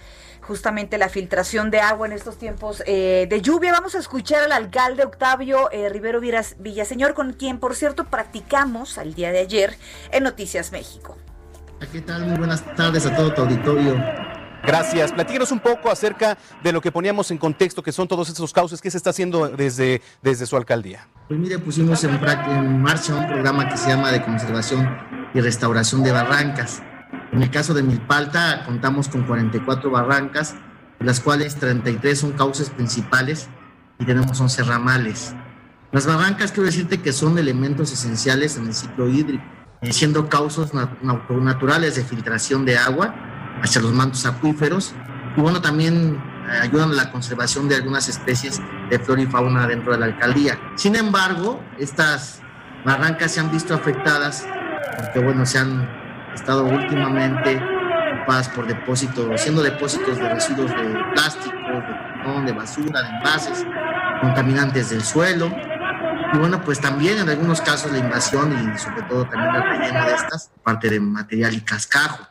justamente la filtración de agua en estos tiempos eh, de lluvia. Vamos a escuchar al alcalde Octavio eh, Rivero Villaseñor, con quien, por cierto, practicamos al día de ayer en Noticias México. ¿Qué tal? Muy buenas tardes a todo tu auditorio. Gracias. Platíquenos un poco acerca de lo que poníamos en contexto, que son todos estos cauces que se está haciendo desde, desde su alcaldía. Pues mire, pusimos en, en marcha un programa que se llama de conservación y restauración de barrancas. En el caso de Milpalta contamos con 44 barrancas, de las cuales 33 son cauces principales y tenemos 11 ramales. Las barrancas, quiero decirte que son elementos esenciales en el ciclo hídrico, siendo causas nat- naturales de filtración de agua hacia los mantos acuíferos y bueno, también eh, ayudan a la conservación de algunas especies de flora y fauna dentro de la alcaldía. Sin embargo, estas barrancas se han visto afectadas porque bueno, se han estado últimamente ocupadas por depósitos, siendo depósitos de residuos de plástico, de de basura, de envases, contaminantes del suelo. Y bueno, pues también en algunos casos la invasión y sobre todo también el relleno de estas, parte de material y cascajo.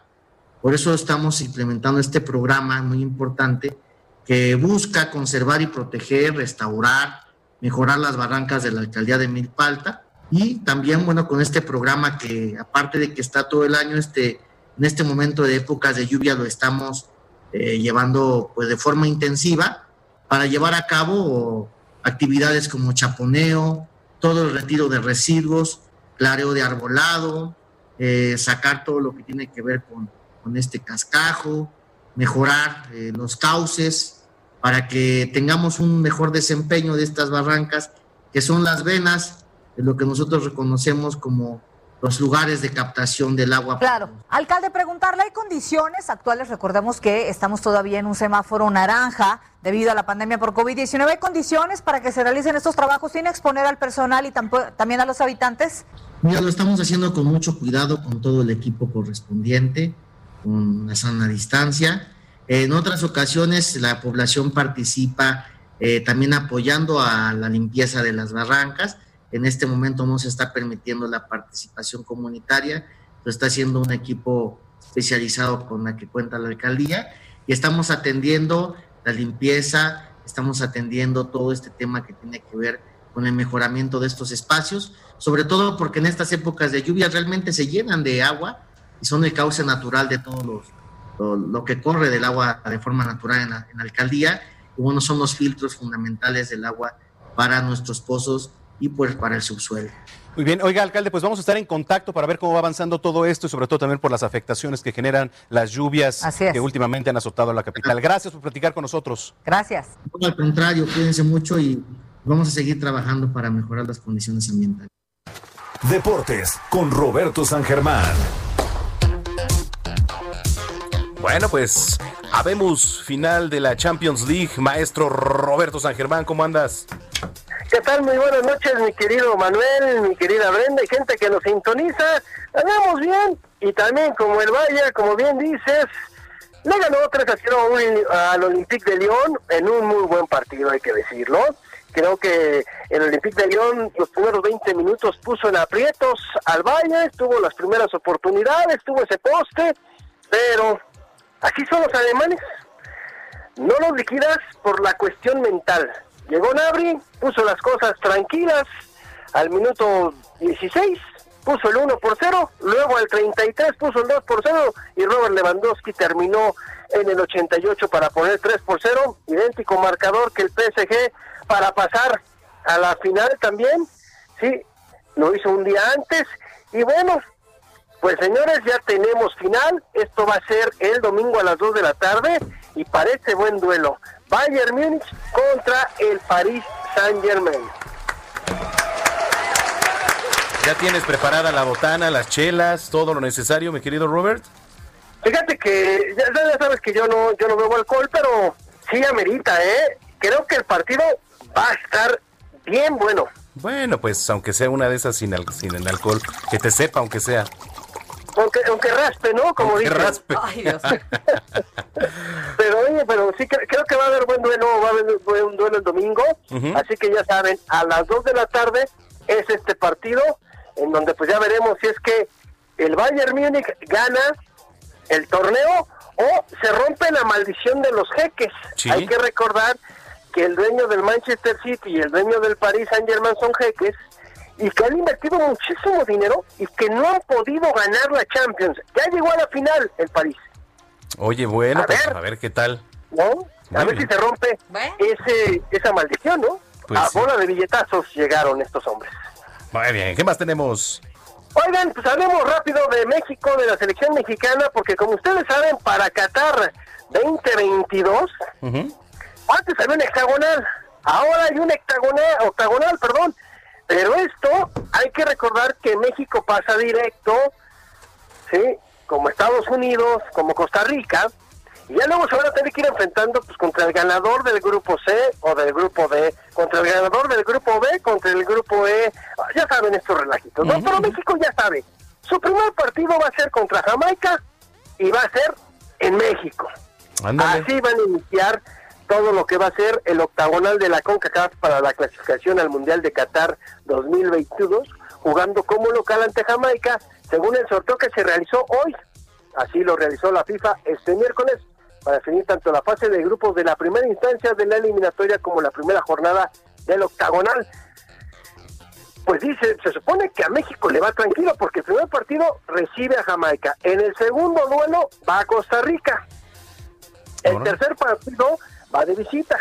Por eso estamos implementando este programa muy importante que busca conservar y proteger, restaurar, mejorar las barrancas de la alcaldía de Milpalta y también, bueno, con este programa que aparte de que está todo el año, este, en este momento de épocas de lluvia lo estamos eh, llevando pues de forma intensiva para llevar a cabo actividades como chaponeo, todo el retiro de residuos, clareo de arbolado, eh, sacar todo lo que tiene que ver con, este cascajo, mejorar eh, los cauces para que tengamos un mejor desempeño de estas barrancas, que son las venas de lo que nosotros reconocemos como los lugares de captación del agua. Claro. Alcalde, preguntarle, ¿hay condiciones actuales? Recordemos que estamos todavía en un semáforo naranja debido a la pandemia por COVID-19. ¿Hay condiciones para que se realicen estos trabajos sin exponer al personal y también a los habitantes? Mira, lo estamos haciendo con mucho cuidado, con todo el equipo correspondiente, con la sana distancia. En otras ocasiones la población participa eh, también apoyando a la limpieza de las barrancas. En este momento no se está permitiendo la participación comunitaria, lo está haciendo un equipo especializado con la que cuenta la alcaldía y estamos atendiendo la limpieza, estamos atendiendo todo este tema que tiene que ver con el mejoramiento de estos espacios, sobre todo porque en estas épocas de lluvia realmente se llenan de agua y son el cauce natural de todo lo, que corre del agua de forma natural en en la alcaldía. Y bueno, son los filtros fundamentales del agua para nuestros pozos y pues para el subsuelo. Muy bien, oiga, alcalde, pues vamos a estar en contacto para ver cómo va avanzando todo esto y sobre todo también por las afectaciones que generan las lluvias que últimamente han azotado a la capital. Gracias por platicar con nosotros. Gracias. Bueno, al contrario, cuídense mucho y vamos a seguir trabajando para mejorar las condiciones ambientales. Deportes con Roberto San Germán. Bueno, pues habemos final de la Champions League. Maestro Roberto San Germán, ¿cómo andas? ¿Qué tal? Muy buenas noches, mi querido Manuel, mi querida Brenda y gente que nos sintoniza. Andamos bien y también como el Valle, como bien dices, le ganó 3 a 0 a un- al Olympique de Lyon en un muy buen partido, hay que decirlo. Creo que el Olympique de Lyon los primeros 20 minutos puso en aprietos al Valle, tuvo las primeras oportunidades, tuvo ese poste, pero así son los alemanes. No los liquidas por la cuestión mental. Llegó Nabri, puso las cosas tranquilas, al minuto 16 puso el 1 por 0, luego al 33 puso el 2 por 0 y Robert Lewandowski terminó en el 88 para poner 3 por 0, idéntico marcador que el PSG para pasar a la final también, sí, lo hizo un día antes. Y bueno, pues señores, ya tenemos final. Esto va a ser el domingo a las 2 de la tarde y parece buen duelo. Bayern Múnich contra el Paris Saint Germain. ¿Ya tienes preparada la botana, las chelas, todo lo necesario, mi querido Robert? Fíjate que ya, ya sabes que yo no yo no bebo alcohol, pero sí amerita, ¿eh? Creo que el partido va a estar bien bueno. Bueno, pues aunque sea una de esas sin, al- sin el alcohol, que te sepa aunque sea. Aunque, aunque raspe, ¿no? Como Aunque dicen. raspe. Pero oye, pero sí cre- creo que va a haber buen duelo, va a haber buen duelo el domingo. Así que ya saben, a las 2 de la tarde es este partido en donde pues ya veremos si es que el Bayern Múnich gana el torneo o se rompe la maldición de los jeques. Sí. Hay que recordar que el dueño del Manchester City y el dueño del Paris Saint Germain son jeques y que han invertido muchísimo dinero y que no han podido ganar la Champions. Ya llegó a la final el París, Oye, bueno, A pues, ver. a ver qué tal. ¿no? A ver bien. si se rompe ese esa maldición, ¿no? Pues a sí. bola de billetazos llegaron estos hombres. Muy bien, ¿qué más tenemos? Oigan, pues hablemos rápido de México, de la selección mexicana, porque como ustedes saben, para Qatar 2022, antes había un hexagonal, ahora hay un hectagonal, octagonal, perdón, Pero esto hay que recordar que México pasa directo, ¿sí? Como Estados Unidos, como Costa Rica, y ya luego se van a tener que ir enfrentando pues contra el ganador del grupo C o del grupo D, contra el ganador del grupo B, contra el grupo E. Ya saben estos relajitos, ¿no? Pero México ya sabe. Su primer partido va a ser contra Jamaica y va a ser en México. Así van a iniciar todo lo que va a ser el octagonal de la CONCACAF para la clasificación al Mundial de Qatar 2022, jugando como local ante Jamaica, según el sorteo que se realizó hoy. Así lo realizó la FIFA este miércoles para definir tanto la fase de grupos de la primera instancia de la eliminatoria como la primera jornada del octagonal. Pues dice, se supone que a México le va tranquilo porque el primer partido recibe a Jamaica, en el segundo duelo va a Costa Rica, el tercer partido va de visita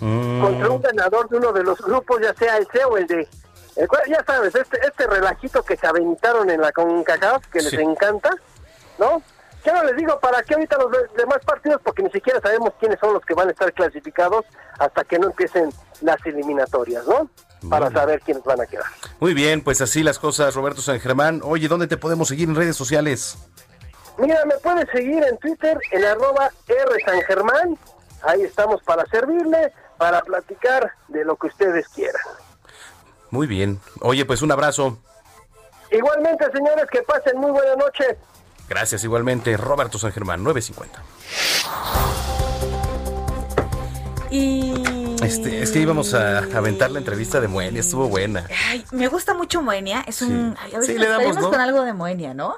Mm. contra un ganador de uno de los grupos, ya sea el C o el D. El cual, ya sabes, este, este relajito que se aventaron en la CONCACAF, que les encanta, ¿no? Ya no les digo para qué ahorita los de- demás partidos, porque ni siquiera sabemos quiénes son los que van a estar clasificados hasta que no empiecen las eliminatorias, ¿no? Para saber quiénes van a quedar. Muy bien, pues así las cosas, Roberto San Germán. Oye, ¿dónde te podemos seguir en redes sociales? Mira, me puedes seguir en Twitter en arroba R San Germán. Ahí estamos para servirle, para platicar de lo que ustedes quieran. Muy bien. Oye, pues un abrazo. Igualmente, señores, que pasen muy buena noche. Gracias igualmente, Roberto San Germán, 950. Y... Este, es que íbamos a aventar la entrevista de Moenia, estuvo buena. Ay, me gusta mucho Moenia. Es un. ay, a ver Sí, si le damos, ¿no? con algo de Moenia, ¿no?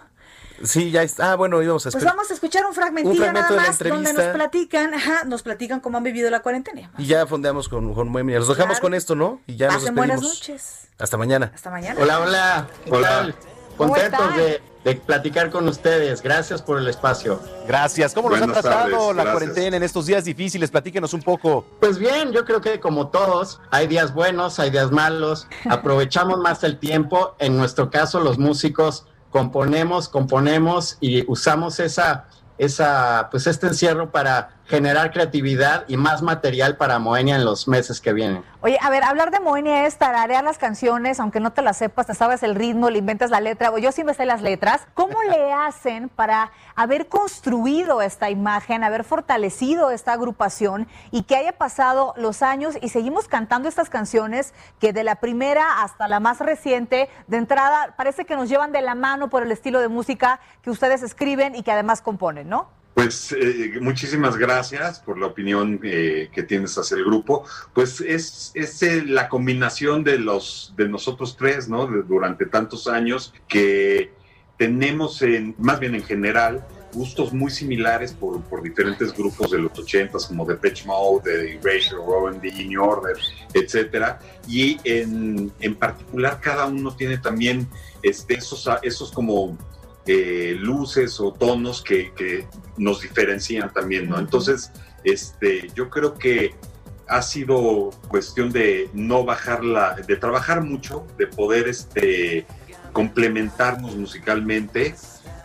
Sí, ya está. Ah, bueno, íbamos a Pues esperar. vamos a escuchar un fragmentillo Un fragmento nada de la más donde nos platican, ajá, nos platican cómo han vivido la cuarentena. Y ya fondeamos con, con Moenia. Los dejamos Claro. con esto, ¿no? Y ya nos Pasen despedimos. buenas noches. Hasta mañana. Hasta mañana. Hola, hola. ¿Qué Hola. Contentos de, de platicar con ustedes. Gracias por el espacio. Gracias. ¿Cómo nos ha tratado tardes, la gracias. cuarentena en estos días difíciles? Platíquenos un poco. Pues bien, yo creo que como todos, hay días buenos, hay días malos. Aprovechamos más el tiempo. En nuestro caso, los músicos componemos, componemos y usamos esa, esa, pues este encierro para generar creatividad y más material para Moenia en los meses que vienen. Oye, a ver, hablar de Moenia es tararear las canciones, aunque no te las sepas, te sabes el ritmo, le inventas la letra, o yo sí me sé las letras. ¿Cómo le hacen para haber construido esta imagen, haber fortalecido esta agrupación y que haya pasado los años y seguimos cantando estas canciones que de la primera hasta la más reciente, de entrada, parece que nos llevan de la mano por el estilo de música que ustedes escriben y que además componen, ¿no? Pues eh, muchísimas gracias por la opinión eh, que tienes hacia el grupo. Pues es, es eh, la combinación de los de nosotros tres, ¿no? Durante tantos años que tenemos, en, más bien en general, gustos muy similares por, por diferentes grupos de los ochentas, como Depeche Mode, de Erasure, Rowan D, New Order, etcétera. Y en, en particular, cada uno tiene también este, esos, esos como eh, luces o tonos que, que nos diferencian también, ¿no? Entonces, este, yo creo que ha sido cuestión de no bajarla, de trabajar mucho, de poder este, complementarnos musicalmente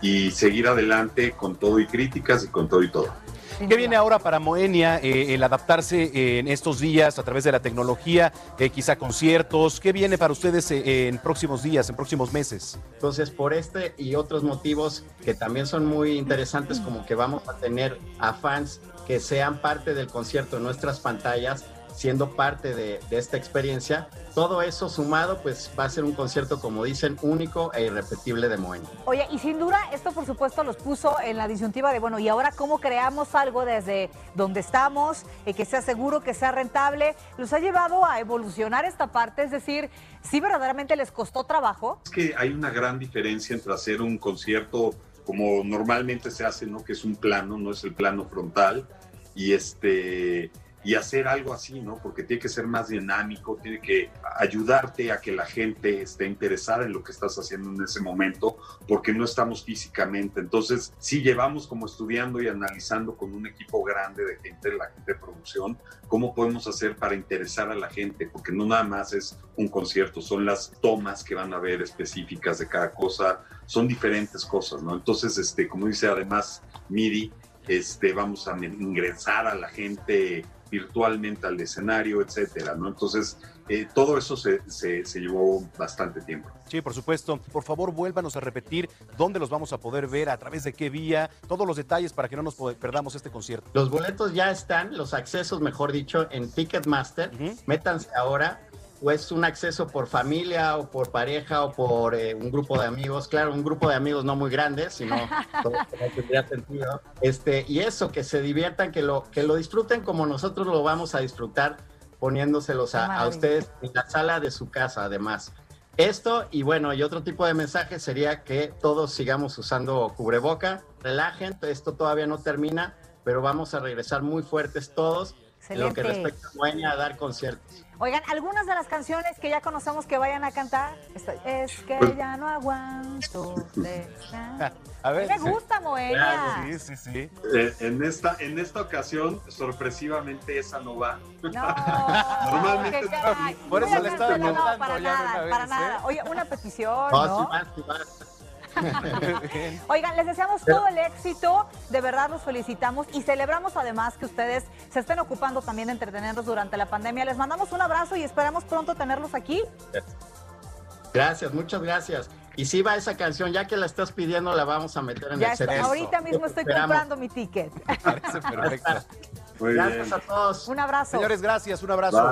y seguir adelante con todo y críticas y con todo y todo. ¿Qué viene ahora para Moenia eh, el adaptarse eh, en estos días a través de la tecnología, eh, quizá conciertos? ¿Qué viene para ustedes en próximos días, en próximos meses? Entonces, por este y otros motivos que también son muy interesantes, como que vamos a tener a fans que sean parte del concierto en nuestras pantallas, siendo parte de, de esta experiencia, todo eso sumado, pues va a ser un concierto, como dicen, único e irrepetible de Moenia. Oye, y sin duda esto por supuesto los puso en la disyuntiva de, bueno, ¿y ahora cómo creamos algo desde donde estamos, eh, que sea seguro, que sea rentable? Los ha llevado a evolucionar esta parte, es decir, sí verdaderamente les costó trabajo. Es que hay una gran diferencia entre hacer un concierto como normalmente se hace, ¿no? Que es un plano, no es el plano frontal, y este y hacer algo así, ¿no? Porque tiene que ser más dinámico, tiene que ayudarte a que la gente esté interesada en lo que estás haciendo en ese momento, porque no estamos físicamente. Entonces, sí llevamos como estudiando y analizando con un equipo grande de gente, la gente de producción, cómo podemos hacer para interesar a la gente, porque no nada más es un concierto, son las tomas que van a ver específicas de cada cosa, son diferentes cosas, ¿no? Entonces, este, como dice además Miri, este, vamos a ingresar a la gente virtualmente al escenario, etcétera, ¿no? Entonces, eh, todo eso se, se, se, llevó bastante tiempo. Sí, por supuesto. Por favor, vuélvanos a repetir dónde los vamos a poder ver, a través de qué vía, todos los detalles para que no nos perdamos este concierto. Los boletos ya están, los accesos, mejor dicho, en Ticketmaster. Métanse ahora o es un acceso por familia o por pareja o por eh, un grupo de amigos. Claro, un grupo de amigos no muy grandes, sino todo tendría sentido. Este, y eso, que se diviertan, que lo, que lo disfruten como nosotros lo vamos a disfrutar poniéndoselos a, a ustedes en la sala de su casa, además. Esto y bueno, y otro tipo de mensaje sería que todos sigamos usando cubreboca, relajen, esto todavía no termina, pero vamos a regresar muy fuertes todos en lo que respecta a Moenia a dar conciertos. Oigan, algunas de las canciones que ya conocemos que vayan a cantar, es que Pues ya no aguanto. de- A ver, me gusta Moenia. Sí, sí, sí. Eh, en, esta, en esta ocasión, sorpresivamente, esa no va. Normalmente qué caray. Por eso le estaba no, no, contando para ya nada, una para vez, nada. ¿eh? Oye, una petición, No, ¿no? sí va, sí va. Oigan, les deseamos todo el éxito, de verdad los felicitamos y celebramos además que ustedes se estén ocupando también de entretenernos durante la pandemia. Les mandamos un abrazo y esperamos pronto tenerlos aquí. Gracias, muchas gracias. Y si va esa canción, ya que la estás pidiendo, la vamos a meter en Ya el está, ahorita mismo estoy Esperamos. comprando mi ticket. Parece perfecto. Muy Gracias a todos. Un abrazo. Señores, gracias, un abrazo.